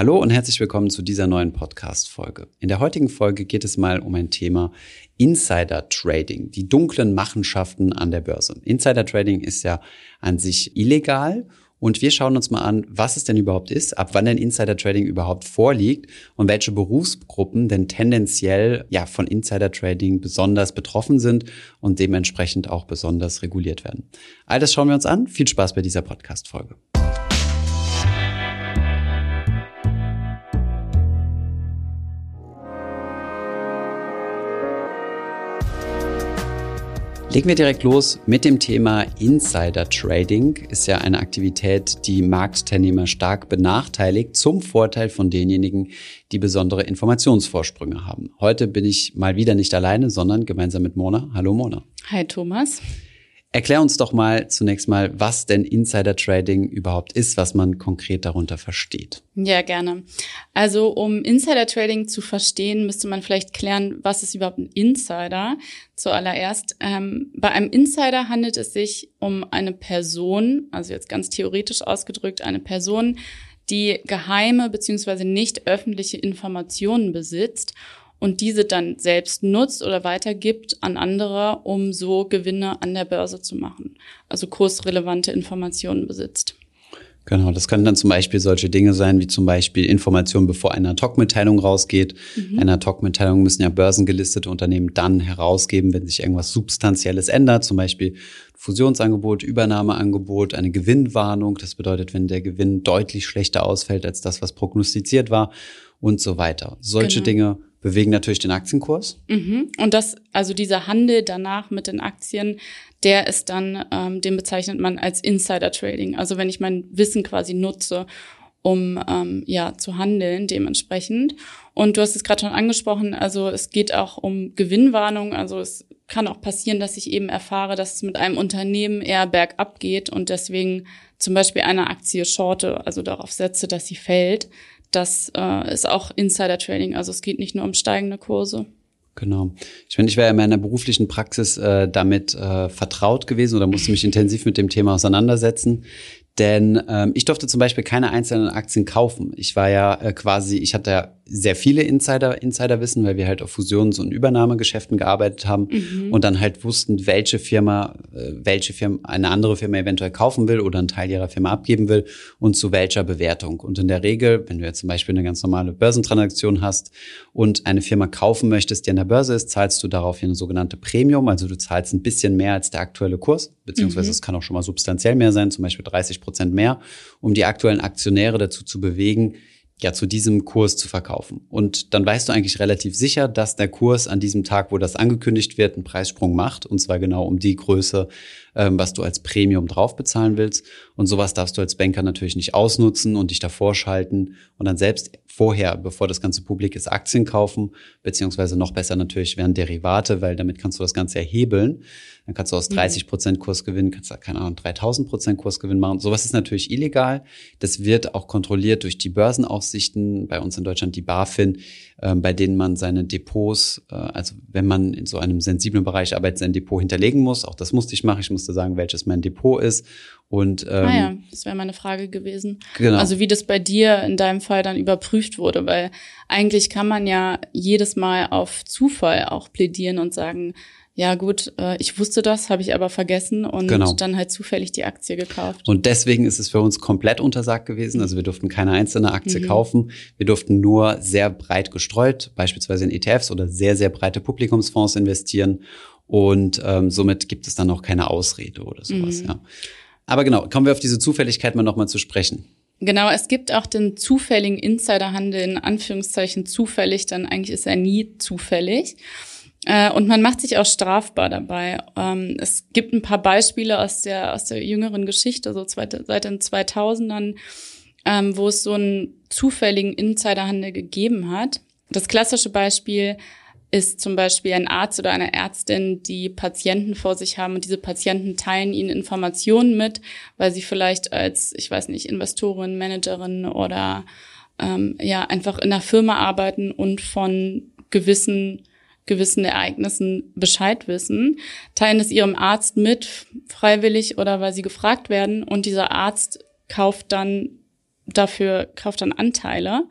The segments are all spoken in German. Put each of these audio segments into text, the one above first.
Hallo und herzlich willkommen zu dieser neuen Podcast-Folge. In der heutigen Folge geht es mal um ein Thema Insider Trading, die dunklen Machenschaften an der Börse. Insider Trading ist ja an sich illegal und wir schauen uns mal an, was es denn überhaupt ist, ab wann denn Insider Trading überhaupt vorliegt und welche Berufsgruppen denn tendenziell ja von Insider Trading besonders betroffen sind und dementsprechend auch besonders reguliert werden. All das schauen wir uns an. Viel Spaß bei dieser Podcast-Folge. Legen wir direkt los mit dem Thema Insider Trading. Ist ja eine Aktivität, die Marktteilnehmer stark benachteiligt, zum Vorteil von denjenigen, die besondere Informationsvorsprünge haben. Heute bin ich mal wieder nicht alleine, sondern gemeinsam mit Mona. Hallo Mona. Hi Thomas. Erklär uns doch mal zunächst mal, was denn Insider Trading überhaupt ist, was man konkret darunter versteht. Ja, gerne. Also um Insider Trading zu verstehen, müsste man vielleicht klären, was ist überhaupt ein Insider. Zuallererst, ähm, bei einem Insider handelt es sich um eine Person, also jetzt ganz theoretisch ausgedrückt, eine Person, die geheime beziehungsweise nicht öffentliche Informationen besitzt und diese dann selbst nutzt oder weitergibt an andere, um so Gewinne an der Börse zu machen. Also kursrelevante Informationen besitzt. Genau, das können dann zum Beispiel solche Dinge sein, wie zum Beispiel Informationen, bevor eine Ad-Hoc-Mitteilung rausgeht. Mhm. Eine Ad-Hoc-Mitteilung müssen ja börsengelistete Unternehmen dann herausgeben, wenn sich irgendwas Substanzielles ändert, zum Beispiel Fusionsangebot, Übernahmeangebot, eine Gewinnwarnung. Das bedeutet, wenn der Gewinn deutlich schlechter ausfällt als das, was prognostiziert war und so weiter. Solche genau. Dinge bewegen natürlich den Aktienkurs. Mhm. Und das, also dieser Handel danach mit den Aktien, der ist dann, ähm, den bezeichnet man als Insider Trading. Also wenn ich mein Wissen quasi nutze, um ähm, ja zu handeln dementsprechend. Und du hast es gerade schon angesprochen, also es geht auch um Gewinnwarnung. Also es kann auch passieren, dass ich eben erfahre, dass es mit einem Unternehmen eher bergab geht und deswegen zum Beispiel eine Aktie shorte, also darauf setze, dass sie fällt das äh, ist auch Insider-Trading. Also es geht nicht nur um steigende Kurse. Genau. Ich meine, ich wäre in meiner beruflichen Praxis äh, damit äh, vertraut gewesen oder musste mich intensiv mit dem Thema auseinandersetzen. Denn ähm, ich durfte zum Beispiel keine einzelnen Aktien kaufen. Ich war ja äh, quasi, ich hatte ja sehr viele Insider, Insiderwissen, weil wir halt auf Fusions- und Übernahmegeschäften gearbeitet haben mhm. und dann halt wussten, welche Firma, äh, welche Firma eine andere Firma eventuell kaufen will oder einen Teil ihrer Firma abgeben will und zu welcher Bewertung. Und in der Regel, wenn du jetzt zum Beispiel eine ganz normale Börsentransaktion hast und eine Firma kaufen möchtest, die an der Börse ist, zahlst du darauf eine sogenannte Premium. Also du zahlst ein bisschen mehr als der aktuelle Kurs, beziehungsweise mhm. es kann auch schon mal substanziell mehr sein, zum Beispiel 30 Prozent mehr, um die aktuellen Aktionäre dazu zu bewegen, ja zu diesem Kurs zu verkaufen. Und dann weißt du eigentlich relativ sicher, dass der Kurs an diesem Tag, wo das angekündigt wird, einen Preissprung macht. Und zwar genau um die Größe, ähm, was du als Premium drauf bezahlen willst. Und sowas darfst du als Banker natürlich nicht ausnutzen und dich davor schalten und dann selbst vorher, bevor das ganze Publik ist, Aktien kaufen, beziehungsweise noch besser natürlich wären Derivate, weil damit kannst du das Ganze erhebeln. Dann kannst du aus 30 mhm. Prozent Kursgewinn, kannst du, keine Ahnung, 3000 Prozent Kursgewinn machen. Sowas ist natürlich illegal. Das wird auch kontrolliert durch die Börsenaufsichten, bei uns in Deutschland die BaFin, äh, bei denen man seine Depots, äh, also wenn man in so einem sensiblen Bereich arbeitet, sein Depot hinterlegen muss. Auch das musste ich machen. Ich musste sagen, welches mein Depot ist. Und, ähm, ah ja, das wäre meine Frage gewesen. Genau. Also wie das bei dir in deinem Fall dann überprüft wurde, weil eigentlich kann man ja jedes Mal auf Zufall auch plädieren und sagen, ja gut, äh, ich wusste das, habe ich aber vergessen und genau. dann halt zufällig die Aktie gekauft. Und deswegen ist es für uns komplett untersagt gewesen. Also wir durften keine einzelne Aktie mhm. kaufen. Wir durften nur sehr breit gestreut, beispielsweise in ETFs oder sehr, sehr breite Publikumsfonds investieren. Und ähm, somit gibt es dann auch keine Ausrede oder sowas, mhm. ja. Aber genau, kommen wir auf diese Zufälligkeit mal nochmal zu sprechen. Genau, es gibt auch den zufälligen Insiderhandel in Anführungszeichen zufällig, dann eigentlich ist er nie zufällig. Äh, und man macht sich auch strafbar dabei. Ähm, es gibt ein paar Beispiele aus der, aus der jüngeren Geschichte, so seit den 2000ern, ähm, wo es so einen zufälligen Insiderhandel gegeben hat. Das klassische Beispiel ist zum Beispiel ein Arzt oder eine Ärztin, die Patienten vor sich haben und diese Patienten teilen ihnen Informationen mit, weil sie vielleicht als, ich weiß nicht, Investorin, Managerin oder ähm, ja einfach in einer Firma arbeiten und von gewissen gewissen Ereignissen Bescheid wissen, teilen es ihrem Arzt mit, freiwillig oder weil sie gefragt werden. Und dieser Arzt kauft dann dafür kauft dann Anteile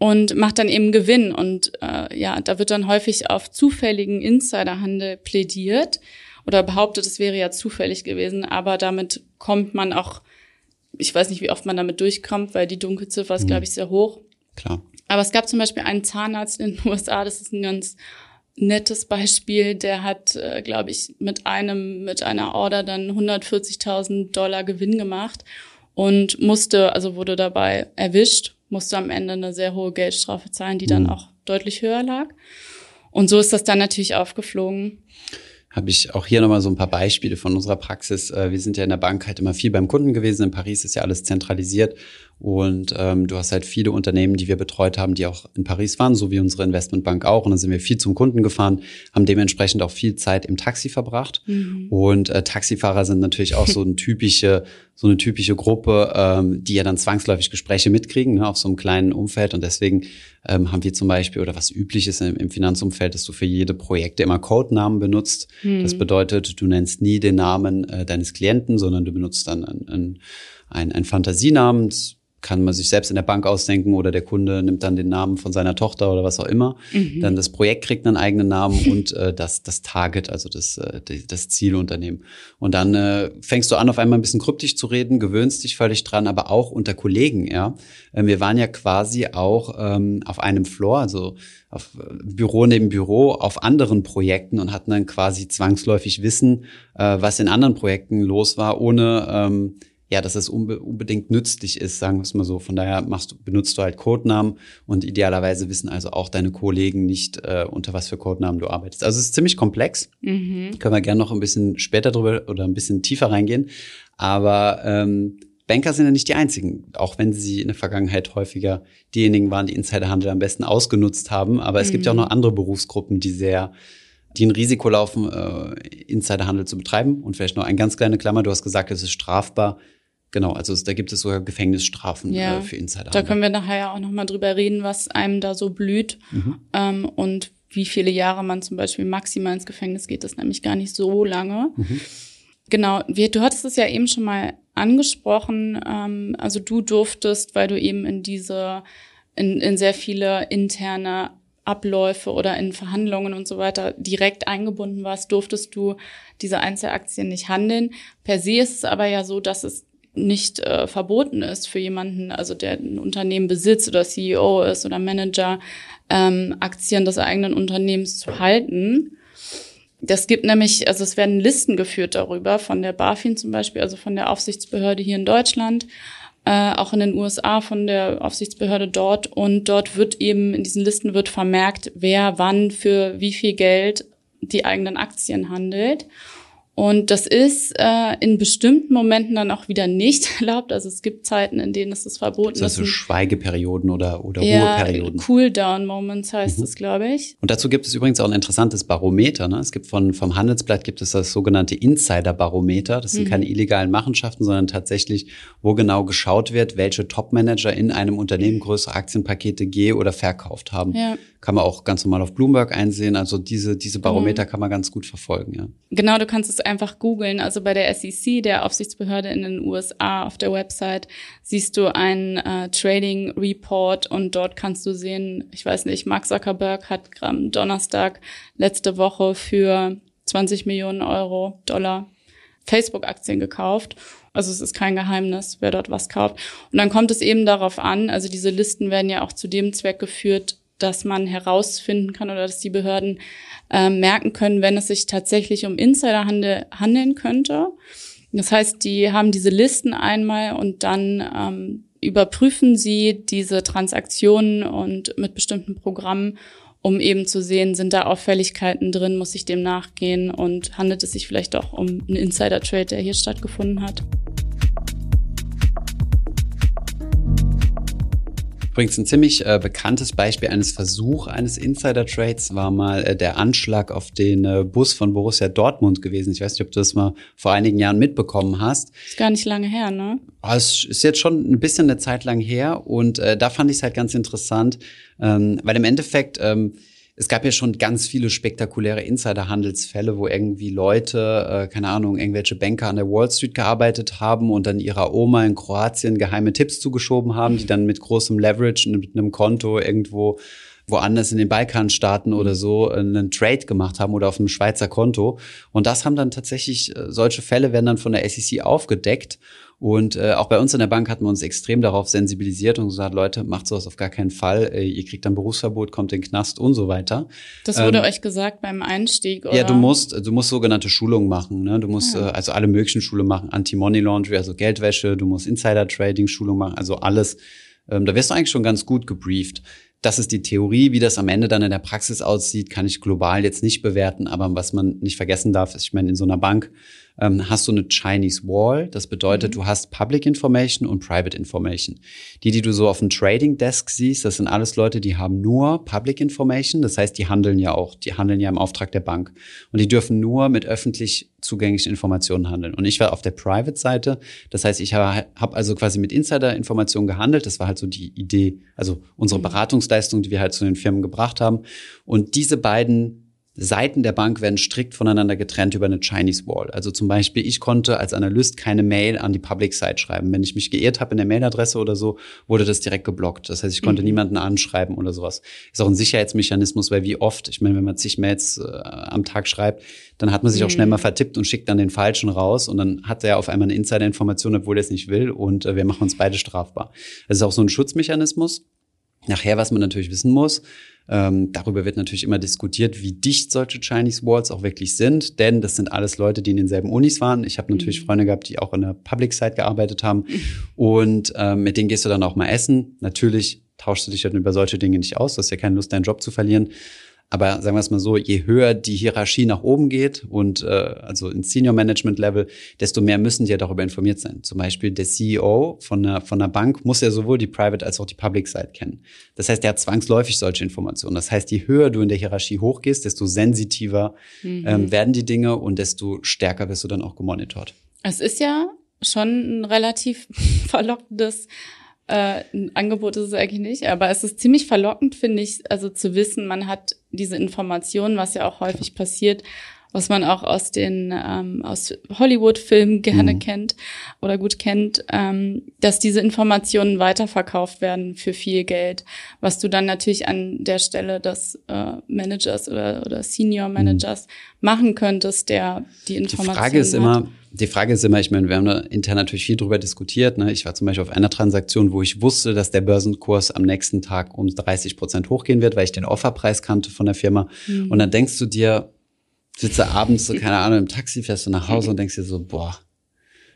und macht dann eben Gewinn. Und äh, ja, da wird dann häufig auf zufälligen Insiderhandel plädiert oder behauptet, es wäre ja zufällig gewesen, aber damit kommt man auch, ich weiß nicht, wie oft man damit durchkommt, weil die Dunkelziffer ist, mhm. glaube ich, sehr hoch. Klar. Aber es gab zum Beispiel einen Zahnarzt in den USA, das ist ein ganz nettes Beispiel, der hat, äh, glaube ich, mit einem, mit einer Order dann 140.000 Dollar Gewinn gemacht und musste, also wurde dabei erwischt, musste am Ende eine sehr hohe Geldstrafe zahlen, die dann mhm. auch deutlich höher lag. Und so ist das dann natürlich aufgeflogen habe ich auch hier nochmal so ein paar Beispiele von unserer Praxis. Äh, wir sind ja in der Bank halt immer viel beim Kunden gewesen. In Paris ist ja alles zentralisiert und ähm, du hast halt viele Unternehmen, die wir betreut haben, die auch in Paris waren, so wie unsere Investmentbank auch. Und dann sind wir viel zum Kunden gefahren, haben dementsprechend auch viel Zeit im Taxi verbracht. Mhm. Und äh, Taxifahrer sind natürlich auch so eine typische, so eine typische Gruppe, ähm, die ja dann zwangsläufig Gespräche mitkriegen ne, auf so einem kleinen Umfeld. Und deswegen ähm, haben wir zum Beispiel, oder was üblich ist im, im Finanzumfeld, dass du für jede Projekte immer Codenamen benutzt. Mhm. Das bedeutet, du nennst nie den Namen äh, deines Klienten, sondern du benutzt dann ein, ein, ein, ein Fantasienamen kann man sich selbst in der Bank ausdenken oder der Kunde nimmt dann den Namen von seiner Tochter oder was auch immer. Mhm. Dann das Projekt kriegt einen eigenen Namen und äh, das, das Target, also das, äh, das Zielunternehmen. Und dann äh, fängst du an, auf einmal ein bisschen kryptisch zu reden, gewöhnst dich völlig dran, aber auch unter Kollegen, ja. Äh, wir waren ja quasi auch ähm, auf einem Floor, also auf äh, Büro neben Büro auf anderen Projekten und hatten dann quasi zwangsläufig Wissen, äh, was in anderen Projekten los war, ohne ähm, ja, dass es unbe unbedingt nützlich ist, sagen wir es mal so. Von daher machst benutzt du halt Codenamen und idealerweise wissen also auch deine Kollegen nicht, äh, unter was für Codenamen du arbeitest. Also es ist ziemlich komplex. Mhm. Können wir gerne noch ein bisschen später drüber oder ein bisschen tiefer reingehen. Aber ähm, Banker sind ja nicht die einzigen, auch wenn sie in der Vergangenheit häufiger diejenigen waren, die Insiderhandel am besten ausgenutzt haben. Aber es mhm. gibt ja auch noch andere Berufsgruppen, die sehr die ein Risiko laufen, äh, Insiderhandel zu betreiben. Und vielleicht noch eine ganz kleine Klammer, du hast gesagt, es ist strafbar, Genau, also da gibt es sogar Gefängnisstrafen ja, äh, für Insider. Da können wir nachher ja auch nochmal drüber reden, was einem da so blüht mhm. ähm, und wie viele Jahre man zum Beispiel maximal ins Gefängnis geht. Das ist nämlich gar nicht so lange. Mhm. Genau, wir, du hattest es ja eben schon mal angesprochen. Ähm, also du durftest, weil du eben in diese, in, in sehr viele interne Abläufe oder in Verhandlungen und so weiter direkt eingebunden warst, durftest du diese Einzelaktien nicht handeln. Per se ist es aber ja so, dass es nicht äh, verboten ist für jemanden, also der ein Unternehmen besitzt oder CEO ist oder Manager, ähm, Aktien des eigenen Unternehmens zu halten. Das gibt nämlich, also es werden Listen geführt darüber von der BaFin zum Beispiel, also von der Aufsichtsbehörde hier in Deutschland, äh, auch in den USA von der Aufsichtsbehörde dort. Und dort wird eben, in diesen Listen wird vermerkt, wer wann für wie viel Geld die eigenen Aktien handelt. Und das ist äh, in bestimmten Momenten dann auch wieder nicht erlaubt. Also es gibt Zeiten, in denen es ist verboten ist. Das so Schweigeperioden oder, oder ja, Ruheperioden. Cool-Down-Moments heißt mhm. es, glaube ich. Und dazu gibt es übrigens auch ein interessantes Barometer. Ne? Es gibt von, vom Handelsblatt gibt es das sogenannte Insider-Barometer. Das sind mhm. keine illegalen Machenschaften, sondern tatsächlich, wo genau geschaut wird, welche Top-Manager in einem Unternehmen größere Aktienpakete ge- oder verkauft haben. Ja. Kann man auch ganz normal auf Bloomberg einsehen. Also diese, diese Barometer mhm. kann man ganz gut verfolgen. Ja. Genau, du kannst es einfach googeln. Also bei der SEC, der Aufsichtsbehörde in den USA, auf der Website siehst du einen äh, Trading Report und dort kannst du sehen, ich weiß nicht, Mark Zuckerberg hat am Donnerstag letzte Woche für 20 Millionen Euro Dollar Facebook-Aktien gekauft. Also es ist kein Geheimnis, wer dort was kauft. Und dann kommt es eben darauf an, also diese Listen werden ja auch zu dem Zweck geführt, dass man herausfinden kann oder dass die Behörden äh, merken können, wenn es sich tatsächlich um Insiderhandel handeln könnte. Das heißt, die haben diese Listen einmal und dann ähm, überprüfen sie diese Transaktionen und mit bestimmten Programmen, um eben zu sehen, sind da Auffälligkeiten drin, muss ich dem nachgehen und handelt es sich vielleicht auch um einen Insider-Trade, der hier stattgefunden hat. Übrigens ein ziemlich äh, bekanntes Beispiel eines Versuchs eines Insider-Trades war mal äh, der Anschlag auf den äh, Bus von Borussia Dortmund gewesen. Ich weiß nicht, ob du das mal vor einigen Jahren mitbekommen hast. Ist gar nicht lange her, ne? Aber es ist jetzt schon ein bisschen eine Zeit lang her und äh, da fand ich es halt ganz interessant, ähm, weil im Endeffekt ähm, es gab ja schon ganz viele spektakuläre Insider-Handelsfälle, wo irgendwie Leute, äh, keine Ahnung, irgendwelche Banker an der Wall Street gearbeitet haben und dann ihrer Oma in Kroatien geheime Tipps zugeschoben haben, die dann mit großem Leverage mit einem Konto irgendwo woanders in den Balkanstaaten oder so einen Trade gemacht haben oder auf einem Schweizer Konto. Und das haben dann tatsächlich, äh, solche Fälle werden dann von der SEC aufgedeckt. Und äh, auch bei uns in der Bank hatten wir uns extrem darauf sensibilisiert und gesagt, Leute, macht sowas auf gar keinen Fall. Äh, ihr kriegt dann Berufsverbot, kommt in den Knast und so weiter. Das wurde ähm, euch gesagt beim Einstieg, oder? Ja, du musst, du musst sogenannte Schulungen machen. Ne? Du musst ja. äh, also alle möglichen Schulungen machen, Anti-Money Laundry, also Geldwäsche, du musst Insider-Trading-Schulung machen, also alles. Ähm, da wirst du eigentlich schon ganz gut gebrieft das ist die Theorie. Wie das am Ende dann in der Praxis aussieht, kann ich global jetzt nicht bewerten. Aber was man nicht vergessen darf, ist, ich meine, in so einer Bank ähm, hast du eine Chinese Wall. Das bedeutet, mhm. du hast Public Information und Private Information. Die, die du so auf dem Trading Desk siehst, das sind alles Leute, die haben nur Public Information. Das heißt, die handeln ja auch, die handeln ja im Auftrag der Bank. Und die dürfen nur mit öffentlich zugänglichen Informationen handeln. Und ich war auf der Private-Seite. Das heißt, ich habe hab also quasi mit Insider-Informationen gehandelt. Das war halt so die Idee, also unsere mhm. Beratungsleistung, die wir halt zu den Firmen gebracht haben. Und diese beiden Seiten der Bank werden strikt voneinander getrennt über eine Chinese Wall. Also zum Beispiel, ich konnte als Analyst keine Mail an die Public Site schreiben. Wenn ich mich geirrt habe in der Mailadresse oder so, wurde das direkt geblockt. Das heißt, ich konnte mhm. niemanden anschreiben oder sowas. Ist auch ein Sicherheitsmechanismus, weil wie oft, ich meine, wenn man zig Mails äh, am Tag schreibt, dann hat man sich mhm. auch schnell mal mhm. vertippt und schickt dann den falschen raus und dann hat er auf einmal eine Insider-Information, obwohl er es nicht will und äh, wir machen uns beide strafbar. Das ist auch so ein Schutzmechanismus. Nachher, was man natürlich wissen muss, ähm, darüber wird natürlich immer diskutiert, wie dicht solche Chinese Walls auch wirklich sind, denn das sind alles Leute, die in denselben Unis waren. Ich habe natürlich mhm. Freunde gehabt, die auch in der Public Side gearbeitet haben und ähm, mit denen gehst du dann auch mal essen. Natürlich tauschst du dich dann über solche Dinge nicht aus, du hast ja keine Lust, deinen Job zu verlieren. Aber sagen wir es mal so, je höher die Hierarchie nach oben geht und äh, also ins Senior Management Level, desto mehr müssen die ja darüber informiert sein. Zum Beispiel der CEO von einer, von einer Bank muss ja sowohl die Private als auch die Public Side kennen. Das heißt, der hat zwangsläufig solche Informationen. Das heißt, je höher du in der Hierarchie hochgehst, desto sensitiver mhm. ähm, werden die Dinge und desto stärker wirst du dann auch gemonitort. Es ist ja schon ein relativ verlockendes äh, ein Angebot ist es eigentlich nicht, aber es ist ziemlich verlockend, finde ich, also zu wissen, man hat diese Informationen, was ja auch häufig passiert, was man auch aus den ähm, aus Hollywood-Filmen gerne mhm. kennt oder gut kennt, ähm, dass diese Informationen weiterverkauft werden für viel Geld, was du dann natürlich an der Stelle des äh, Managers oder, oder Senior mhm. Managers mhm. machen könntest, der die Informationen. Die Frage ist hat. immer, die Frage ist immer, ich meine, wir haben da intern natürlich viel drüber diskutiert. Ne? Ich war zum Beispiel auf einer Transaktion, wo ich wusste, dass der Börsenkurs am nächsten Tag um 30 Prozent hochgehen wird, weil ich den Offerpreis kannte von der Firma. Mhm. Und dann denkst du dir, sitze abends so, keine Ahnung, im Taxi, fährst du nach Hause und denkst dir so, boah,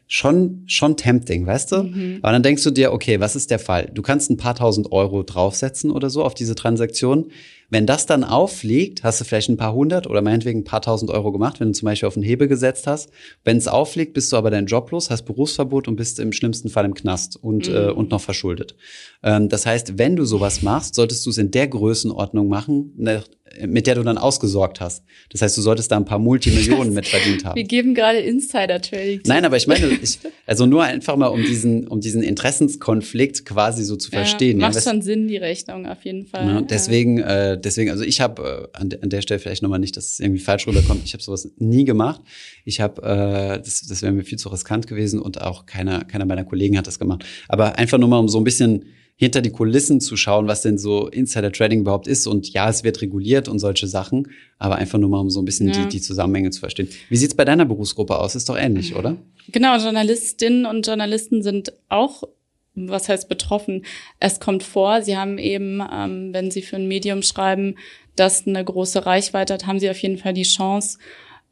schon, schon tempting, weißt du? Mhm. Aber dann denkst du dir, okay, was ist der Fall? Du kannst ein paar tausend Euro draufsetzen oder so auf diese Transaktion. Wenn das dann auffliegt, hast du vielleicht ein paar hundert oder meinetwegen ein paar tausend Euro gemacht, wenn du zum Beispiel auf einen Hebel gesetzt hast. Wenn es auffliegt, bist du aber dein Job los, hast Berufsverbot und bist im schlimmsten Fall im Knast und, mhm. äh, und noch verschuldet. Ähm, das heißt, wenn du sowas machst, solltest du es in der Größenordnung machen, ne, mit der du dann ausgesorgt hast. Das heißt, du solltest da ein paar Multimillionen mit verdient haben. Wir geben gerade Insider-Trading. Nein, aber ich meine, ich, also nur einfach mal um diesen, um diesen Interessenskonflikt quasi so zu ja, verstehen. Macht ja, schon Sinn, die Rechnung auf jeden Fall. Ja, deswegen, äh, deswegen, also ich habe äh, an, an der Stelle vielleicht nochmal nicht, dass es irgendwie falsch rüberkommt. Ich habe sowas nie gemacht. Ich habe, äh, das, das wäre mir viel zu riskant gewesen und auch keiner, keiner meiner Kollegen hat das gemacht. Aber einfach nur mal um so ein bisschen hinter die Kulissen zu schauen, was denn so Insider Trading überhaupt ist. Und ja, es wird reguliert und solche Sachen, aber einfach nur mal, um so ein bisschen ja. die, die Zusammenhänge zu verstehen. Wie sieht's bei deiner Berufsgruppe aus? Ist doch ähnlich, oder? Genau, Journalistinnen und Journalisten sind auch was heißt betroffen? Es kommt vor, sie haben eben, ähm, wenn sie für ein Medium schreiben, das eine große Reichweite hat, haben sie auf jeden Fall die Chance,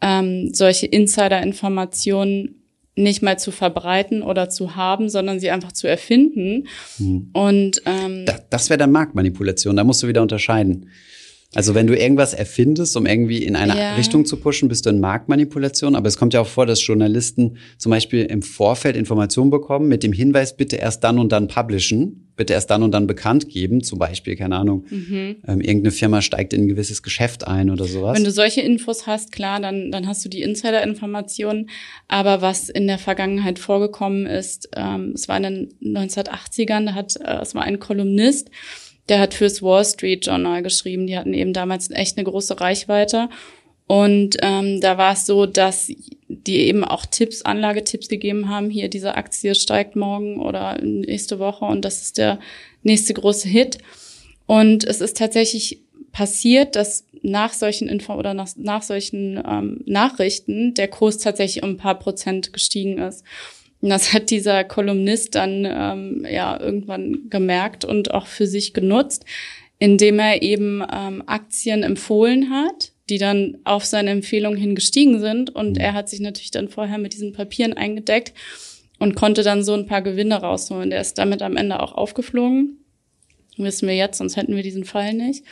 ähm, solche Insider-Informationen nicht mal zu verbreiten oder zu haben, sondern sie einfach zu erfinden. Mhm. Und ähm, das, das wäre dann Marktmanipulation. Da musst du wieder unterscheiden. Also wenn du irgendwas erfindest, um irgendwie in eine ja. Richtung zu pushen, bist du in Marktmanipulation. Aber es kommt ja auch vor, dass Journalisten zum Beispiel im Vorfeld Informationen bekommen mit dem Hinweis, bitte erst dann und dann publishen, bitte erst dann und dann bekannt geben. Zum Beispiel, keine Ahnung, mhm. ähm, irgendeine Firma steigt in ein gewisses Geschäft ein oder sowas. Wenn du solche Infos hast, klar, dann, dann hast du die Insider-Informationen. Aber was in der Vergangenheit vorgekommen ist, ähm, es war in den 1980ern, da hat, äh, es war ein Kolumnist, Der hat fürs Wall Street Journal geschrieben. Die hatten eben damals echt eine große Reichweite. Und ähm, da war es so, dass die eben auch Tipps, Anlagetipps gegeben haben. Hier, diese Aktie steigt morgen oder nächste Woche und das ist der nächste große Hit. Und es ist tatsächlich passiert, dass nach solchen Info oder nach, nach solchen ähm, Nachrichten der Kurs tatsächlich um ein paar Prozent gestiegen ist. Und das hat dieser Kolumnist dann ähm, ja irgendwann gemerkt und auch für sich genutzt, indem er eben ähm, Aktien empfohlen hat, die dann auf seine Empfehlung hin gestiegen sind. Und er hat sich natürlich dann vorher mit diesen Papieren eingedeckt und konnte dann so ein paar Gewinne rausholen. Der ist damit am Ende auch aufgeflogen. Wissen wir jetzt, sonst hätten wir diesen Fall nicht.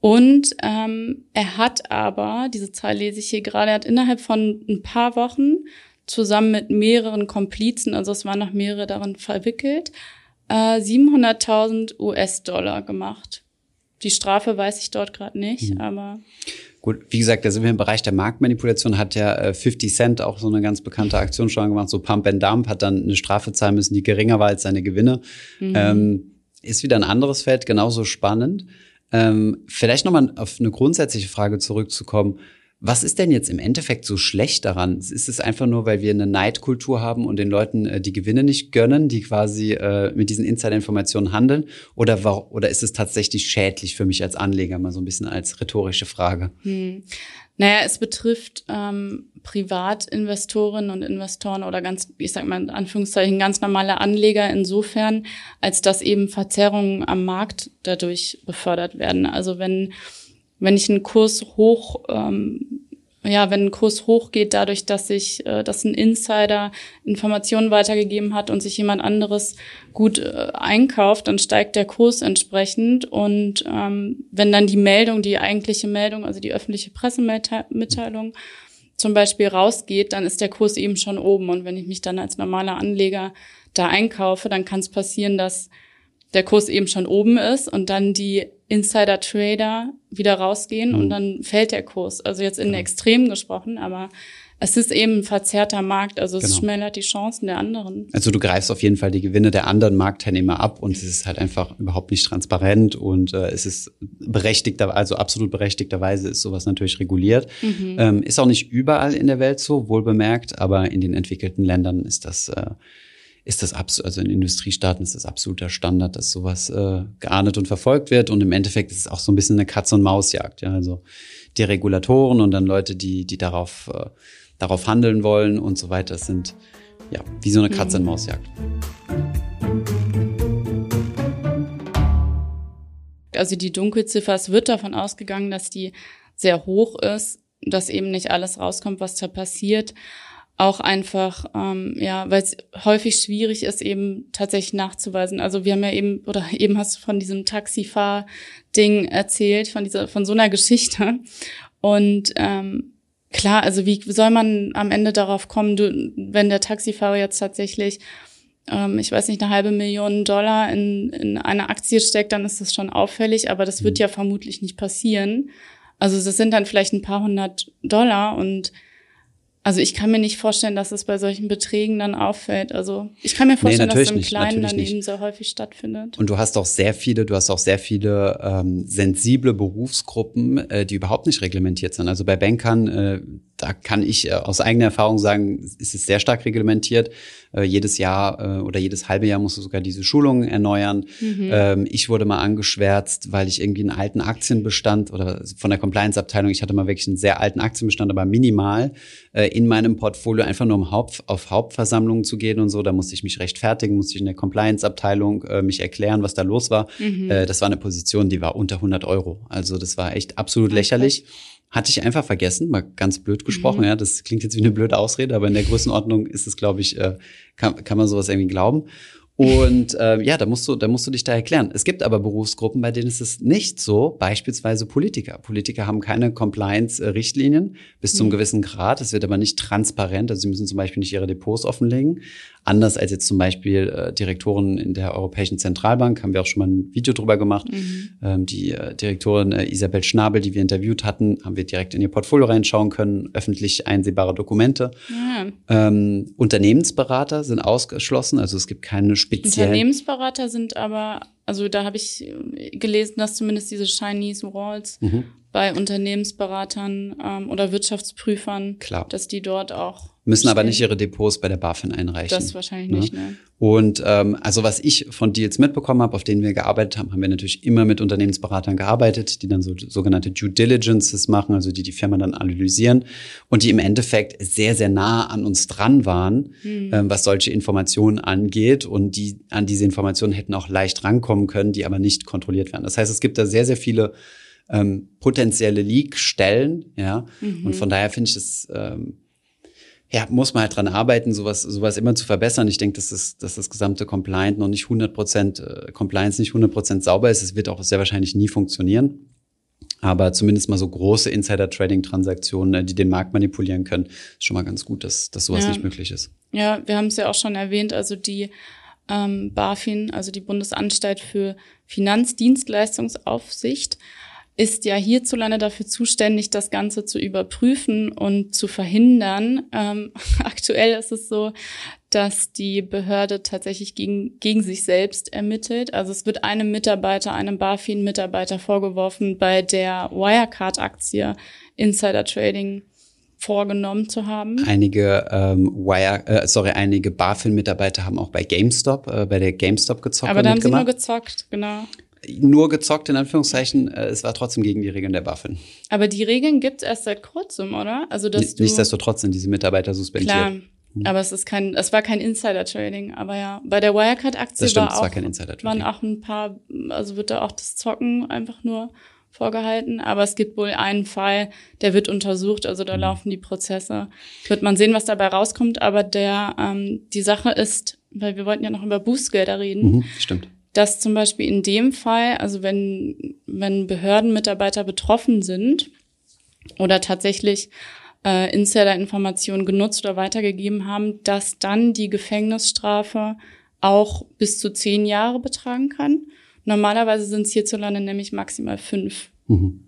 Und ähm, er hat aber, diese Zahl lese ich hier gerade, er hat innerhalb von ein paar Wochen zusammen mit mehreren Komplizen, also es waren noch mehrere darin verwickelt, äh, 700.000 US-Dollar gemacht. Die Strafe weiß ich dort gerade nicht, mhm. aber Gut, wie gesagt, da sind wir im Bereich der Marktmanipulation, hat ja äh, 50 Cent auch so eine ganz bekannte Aktion schon gemacht, so Pump and Dump, hat dann eine Strafe zahlen müssen, die geringer war als seine Gewinne. Mhm. Ähm, ist wieder ein anderes Feld, genauso spannend. Ähm, vielleicht nochmal auf eine grundsätzliche Frage zurückzukommen. Was ist denn jetzt im Endeffekt so schlecht daran? Ist es einfach nur, weil wir eine Neidkultur haben und den Leuten äh, die Gewinne nicht gönnen, die quasi äh, mit diesen Insider-Informationen handeln? Oder, war, oder ist es tatsächlich schädlich für mich als Anleger? Mal so ein bisschen als rhetorische Frage. Hm. Naja, es betrifft ähm, Privatinvestorinnen und Investoren oder ganz, ich sag mal in Anführungszeichen, ganz normale Anleger insofern, als dass eben Verzerrungen am Markt dadurch befördert werden. Also wenn, wenn ich einen Kurs hoch ähm, ja, wenn ein Kurs hochgeht, dadurch, dass sich, äh, dass ein Insider Informationen weitergegeben hat und sich jemand anderes gut äh, einkauft, dann steigt der Kurs entsprechend. Und ähm, wenn dann die Meldung, die eigentliche Meldung, also die öffentliche Pressemitteilung zum Beispiel rausgeht, dann ist der Kurs eben schon oben. Und wenn ich mich dann als normaler Anleger da einkaufe, dann kann es passieren, dass der Kurs eben schon oben ist und dann die Insider-Trader wieder rausgehen mhm. und dann fällt der Kurs. Also jetzt in genau. Extremen gesprochen, aber es ist eben ein verzerrter Markt, also es genau. schmälert die Chancen der anderen. Also du greifst auf jeden Fall die Gewinne der anderen Marktteilnehmer ab und es ist halt einfach überhaupt nicht transparent und äh, es ist berechtigter, also absolut berechtigterweise ist sowas natürlich reguliert. Mhm. Ähm, ist auch nicht überall in der Welt so, wohl bemerkt, aber in den entwickelten Ländern ist das äh, ist das absolut, also in Industriestaaten ist das absoluter Standard, dass sowas äh, geahndet und verfolgt wird. Und im Endeffekt ist es auch so ein bisschen eine Katz- und Mausjagd. Ja, also die Regulatoren und dann Leute, die, die darauf, äh, darauf handeln wollen und so weiter, das sind ja wie so eine Katz- und Mausjagd. Also die Dunkelziffer, es wird davon ausgegangen, dass die sehr hoch ist, dass eben nicht alles rauskommt, was da passiert auch einfach, ähm, ja, weil es häufig schwierig ist, eben tatsächlich nachzuweisen. Also wir haben ja eben, oder eben hast du von diesem Taxifahr-Ding erzählt, von dieser, von so einer Geschichte. Und ähm, klar, also wie soll man am Ende darauf kommen, du, wenn der Taxifahrer jetzt tatsächlich ähm, ich weiß nicht, eine halbe Million Dollar in, in eine Aktie steckt, dann ist das schon auffällig, aber das wird mhm. ja vermutlich nicht passieren. Also das sind dann vielleicht ein paar hundert Dollar und also ich kann mir nicht vorstellen, dass es bei solchen Beträgen dann auffällt. Also ich kann mir vorstellen, nee, dass es im Kleinen dann eben so häufig stattfindet. Und du hast auch sehr viele, du hast auch sehr viele ähm, sensible Berufsgruppen, äh, die überhaupt nicht reglementiert sind. Also bei Bankern, äh, da kann ich äh, aus eigener Erfahrung sagen, ist es sehr stark reglementiert. Äh, jedes Jahr äh, oder jedes halbe Jahr musst du sogar diese Schulungen erneuern. Mhm. Ähm, ich wurde mal angeschwärzt, weil ich irgendwie einen alten Aktienbestand oder von der Compliance-Abteilung, ich hatte mal wirklich einen sehr alten Aktienbestand, aber minimal äh, in meinem Portfolio einfach nur um Haupt, auf Hauptversammlungen zu gehen und so. Da musste ich mich rechtfertigen, musste ich in der Compliance-Abteilung äh, mich erklären, was da los war. Mhm. Äh, das war eine Position, die war unter 100 Euro. Also das war echt absolut lächerlich. Hatte ich einfach vergessen, mal ganz blöd gesprochen, mhm. ja. Das klingt jetzt wie eine blöde Ausrede, aber in der Größenordnung ist es, glaube ich, äh, kann, kann man sowas irgendwie glauben. Und äh, ja, da musst du, da musst du dich da erklären. Es gibt aber Berufsgruppen, bei denen ist es nicht so, beispielsweise Politiker. Politiker haben keine Compliance-Richtlinien bis zum mhm. gewissen Grad. Es wird aber nicht transparent. Also sie müssen zum Beispiel nicht ihre Depots offenlegen. Anders als jetzt zum Beispiel äh, Direktoren in der Europäischen Zentralbank, haben wir auch schon mal ein Video drüber gemacht. Mhm. Ähm, die äh, Direktorin äh, Isabel Schnabel, die wir interviewt hatten, haben wir direkt in ihr Portfolio reinschauen können, öffentlich einsehbare Dokumente. Ja. Ähm, Unternehmensberater sind ausgeschlossen, also es gibt keine speziellen. Unternehmensberater sind aber Also da habe ich äh, gelesen, dass zumindest diese Chinese Walls mhm. Bei Unternehmensberatern ähm, oder Wirtschaftsprüfern, Klar. dass die dort auch müssen stehen. aber nicht ihre Depots bei der BaFin einreichen. Das wahrscheinlich ne? nicht, ne? Und ähm, also was ich von Deals mitbekommen habe, auf denen wir gearbeitet haben, haben wir natürlich immer mit Unternehmensberatern gearbeitet, die dann so sogenannte Due Diligences machen, also die die Firma dann analysieren und die im Endeffekt sehr, sehr nah an uns dran waren, mhm. ähm, was solche Informationen angeht und die an diese Informationen hätten auch leicht rankommen können, die aber nicht kontrolliert werden. Das heißt, es gibt da sehr, sehr viele ähm, potenzielle Leak-Stellen, ja, mhm. und von daher finde ich das ähm, ja, muss man halt dran arbeiten, sowas, sowas immer zu verbessern. Ich denke, dass das, dass das gesamte Compliance noch nicht 100 Prozent, äh, Compliance nicht 100 Prozent sauber ist. Es wird auch sehr wahrscheinlich nie funktionieren. Aber zumindest mal so große Insider-Trading-Transaktionen, äh, die den Markt manipulieren können, ist schon mal ganz gut, dass, dass sowas ja. nicht möglich ist. Ja, wir haben es ja auch schon erwähnt, also die ähm, BaFin, also die Bundesanstalt für Finanzdienstleistungsaufsicht, ist ja hierzulande dafür zuständig, das Ganze zu überprüfen und zu verhindern. Ähm, aktuell ist es so, dass die Behörde tatsächlich gegen, gegen sich selbst ermittelt. Also es wird einem Mitarbeiter, einem BaFin-Mitarbeiter vorgeworfen, bei der Wirecard-Aktie Insider Trading vorgenommen zu haben. Einige ähm, Wire, äh, sorry, einige BaFin-Mitarbeiter haben auch bei GameStop, äh, bei der GameStop gezockt. Aber da haben sie nur gezockt, genau nur gezockt, in Anführungszeichen. Äh, es war trotzdem gegen die Regeln der Waffen. Aber die Regeln gibt es erst seit kurzem, oder? Also, dass du Nichtsdestotrotz sind diese Mitarbeiter suspendiert. Klar. Hm. Aber es ist kein, es war kein Insider-Trading, aber ja, bei der Wirecard-Aktie war auch, war kein waren auch ein paar, also wird da auch das Zocken einfach nur vorgehalten, aber es gibt wohl einen Fall, der wird untersucht, also da mhm. laufen die Prozesse. Wird man sehen, was dabei rauskommt, aber der, ähm, die Sache ist, weil wir wollten ja noch über Bußgelder reden. Mhm, stimmt dass zum Beispiel in dem Fall, also wenn, wenn Behördenmitarbeiter betroffen sind oder tatsächlich äh, Insider-Informationen genutzt oder weitergegeben haben, dass dann die Gefängnisstrafe auch bis zu zehn Jahre betragen kann. Normalerweise sind es hierzulande nämlich maximal fünf. Mhm.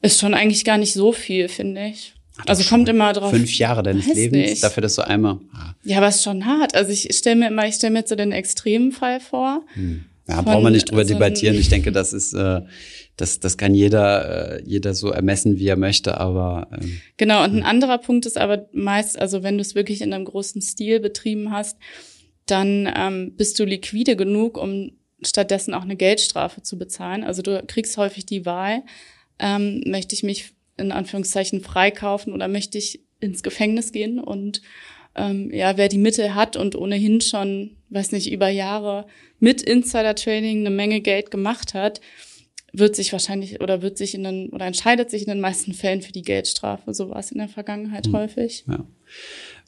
Ist schon eigentlich gar nicht so viel, finde ich. Ach, also kommt immer drauf. Fünf Jahre deines Lebens, nicht. dafür, dass du einmal. Ah. Ja, aber ist schon hart. Also ich stelle mir immer, ich stelle mir jetzt so den extremen Fall vor. Hm. Ja, brauchen wir nicht drüber also debattieren. Ich denke, das ist, äh, das, das kann jeder, äh, jeder so ermessen, wie er möchte, aber. Ähm, genau, und ein anderer Punkt ist aber meist, also wenn du es wirklich in einem großen Stil betrieben hast, dann ähm, bist du liquide genug, um stattdessen auch eine Geldstrafe zu bezahlen. Also du kriegst häufig die Wahl, ähm, möchte ich mich in Anführungszeichen freikaufen oder möchte ich ins Gefängnis gehen und ähm, ja, wer die Mittel hat und ohnehin schon, weiß nicht, über Jahre mit Insider Trading eine Menge Geld gemacht hat, wird sich wahrscheinlich oder wird sich in den oder entscheidet sich in den meisten Fällen für die Geldstrafe. So war es in der Vergangenheit mhm. häufig. Ja.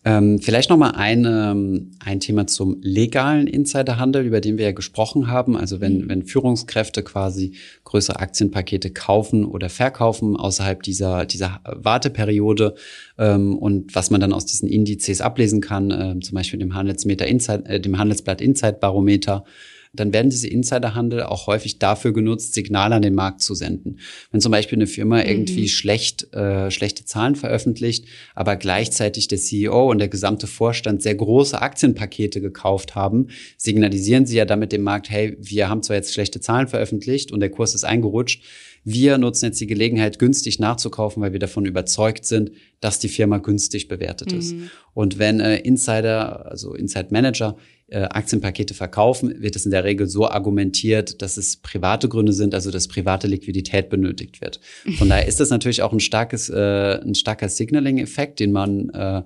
Ähm, vielleicht noch mal ein, ähm, ein Thema zum legalen Insiderhandel, über den wir ja gesprochen haben. Also wenn, mhm. wenn Führungskräfte quasi größere Aktienpakete kaufen oder verkaufen außerhalb dieser, dieser Warteperiode ähm, und was man dann aus diesen Indizes ablesen kann, äh, zum Beispiel dem Handelsmeter Insight, äh, dem Handelsblatt Insight Barometer, dann werden diese Insiderhandel auch häufig dafür genutzt, Signale an den Markt zu senden. Wenn zum Beispiel eine Firma mhm. irgendwie schlecht, äh, schlechte Zahlen veröffentlicht, aber gleichzeitig der CEO und der gesamte Vorstand sehr große Aktienpakete gekauft haben, signalisieren sie ja damit dem Markt, hey, wir haben zwar jetzt schlechte Zahlen veröffentlicht und der Kurs ist eingerutscht, wir nutzen jetzt die Gelegenheit, günstig nachzukaufen, weil wir davon überzeugt sind, dass die Firma günstig bewertet ist. Mhm. Und wenn äh, Insider, also Inside Manager, Aktienpakete verkaufen, wird es in der Regel so argumentiert, dass es private Gründe sind, also dass private Liquidität benötigt wird. Von daher ist das natürlich auch ein starkes, äh, ein starker Signaling-Effekt, den man äh,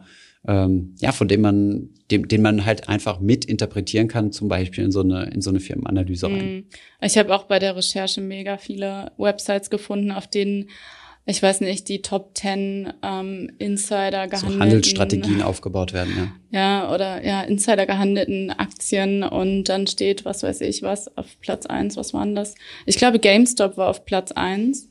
ähm, ja, von dem man, dem, den man halt einfach mit interpretieren kann, zum Beispiel in so eine, in so eine Firmenanalyse rein. Mhm. Ich habe auch bei der Recherche mega viele Websites gefunden, auf denen ich weiß nicht, die Top 10 ähm, Insider gehandelten. So Handelsstrategien aufgebaut werden, ja. Ja, oder ja, Insider gehandelten Aktien und dann steht, was weiß ich, was auf Platz eins. was waren das? Ich glaube, GameStop war auf Platz eins.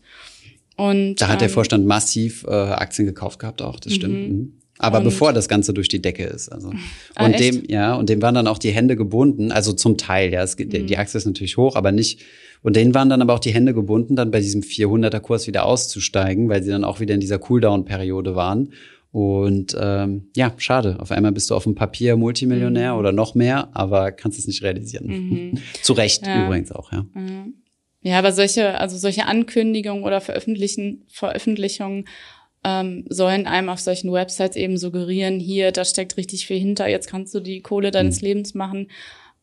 Und, da hat ähm, der Vorstand massiv äh, Aktien gekauft gehabt auch, das stimmt. Mhm. mhm. Aber und bevor das Ganze durch die Decke ist. Also. Ah, und dem, ja, und dem waren dann auch die Hände gebunden, also zum Teil, ja. Es, mhm. Die Aktie ist natürlich hoch, aber nicht und denen waren dann aber auch die Hände gebunden, dann bei diesem 400er Kurs wieder auszusteigen, weil sie dann auch wieder in dieser Cooldown-Periode waren. Und ähm, ja, schade. Auf einmal bist du auf dem Papier Multimillionär mhm. oder noch mehr, aber kannst es nicht realisieren. Mhm. Zu Recht ja. übrigens auch, ja. Ja, aber solche, also solche Ankündigungen oder Veröffentlichen, Veröffentlichungen ähm, sollen einem auf solchen Websites eben suggerieren, hier, da steckt richtig viel hinter, jetzt kannst du die Kohle deines mhm. Lebens machen.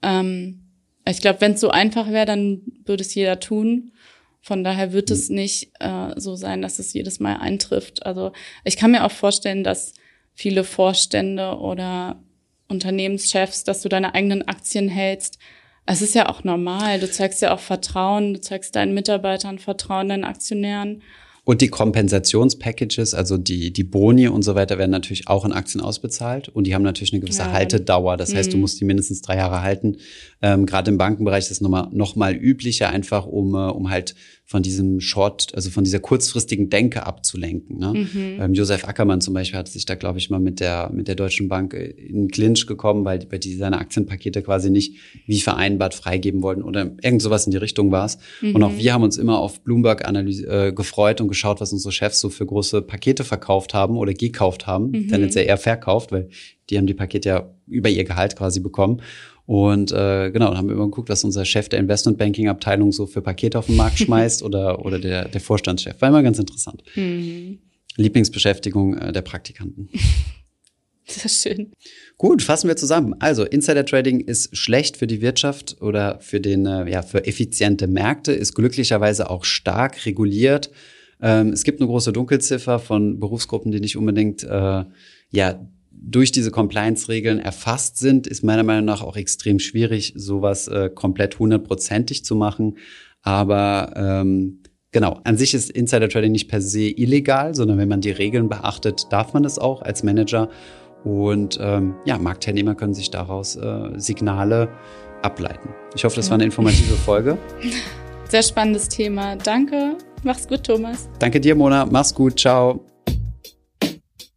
Ähm, ich glaube, wenn es so einfach wäre, dann würde es jeder tun. Von daher wird mhm. es nicht äh, so sein, dass es jedes Mal eintrifft. Also ich kann mir auch vorstellen, dass viele Vorstände oder Unternehmenschefs, dass du deine eigenen Aktien hältst. Es ist ja auch normal. Du zeigst ja auch Vertrauen, du zeigst deinen Mitarbeitern Vertrauen, deinen Aktionären. Und die Kompensationspackages, also die, die Boni und so weiter, werden natürlich auch in Aktien ausbezahlt. Und die haben natürlich eine gewisse ja. Haltedauer. Das heißt, du mhm. musst die mindestens drei Jahre halten. Ähm, Gerade im Bankenbereich ist es nochmal noch mal üblicher, einfach um, äh, um halt von diesem Short, also von dieser kurzfristigen Denke abzulenken. Ne? Mhm. Ähm, Josef Ackermann zum Beispiel hat sich da, glaube ich, mal mit der, mit der Deutschen Bank in Clinch gekommen, weil, weil die seine Aktienpakete quasi nicht wie vereinbart freigeben wollten oder irgend sowas in die Richtung war es. Mhm. Und auch wir haben uns immer auf Bloomberg analyse, äh, gefreut und geschaut, was unsere Chefs so für große Pakete verkauft haben oder gekauft haben. Mhm. Tendenziell eher verkauft, weil die haben die Pakete ja über ihr Gehalt quasi bekommen. Und äh, genau, dann haben wir immer geguckt, was unser Chef der Investmentbanking-Abteilung so für Pakete auf den Markt schmeißt oder, oder der, der Vorstandschef. War immer ganz interessant. Mhm. Lieblingsbeschäftigung äh, der Praktikanten. Sehr schön. Gut, fassen wir zusammen. Also Insider Trading ist schlecht für die Wirtschaft oder für den äh, ja für effiziente Märkte, ist glücklicherweise auch stark reguliert. Ähm, es gibt eine große Dunkelziffer von Berufsgruppen, die nicht unbedingt äh, ja durch diese Compliance-Regeln erfasst sind, ist meiner Meinung nach auch extrem schwierig, sowas äh, komplett hundertprozentig zu machen. Aber ähm, genau, an sich ist Insider Trading nicht per se illegal, sondern wenn man die Regeln beachtet, darf man das auch als Manager. Und ähm, ja, Marktteilnehmer können sich daraus äh, Signale ableiten. Ich hoffe, das war eine informative Folge. Sehr spannendes Thema. Danke. Mach's gut, Thomas. Danke dir, Mona. Mach's gut. Ciao.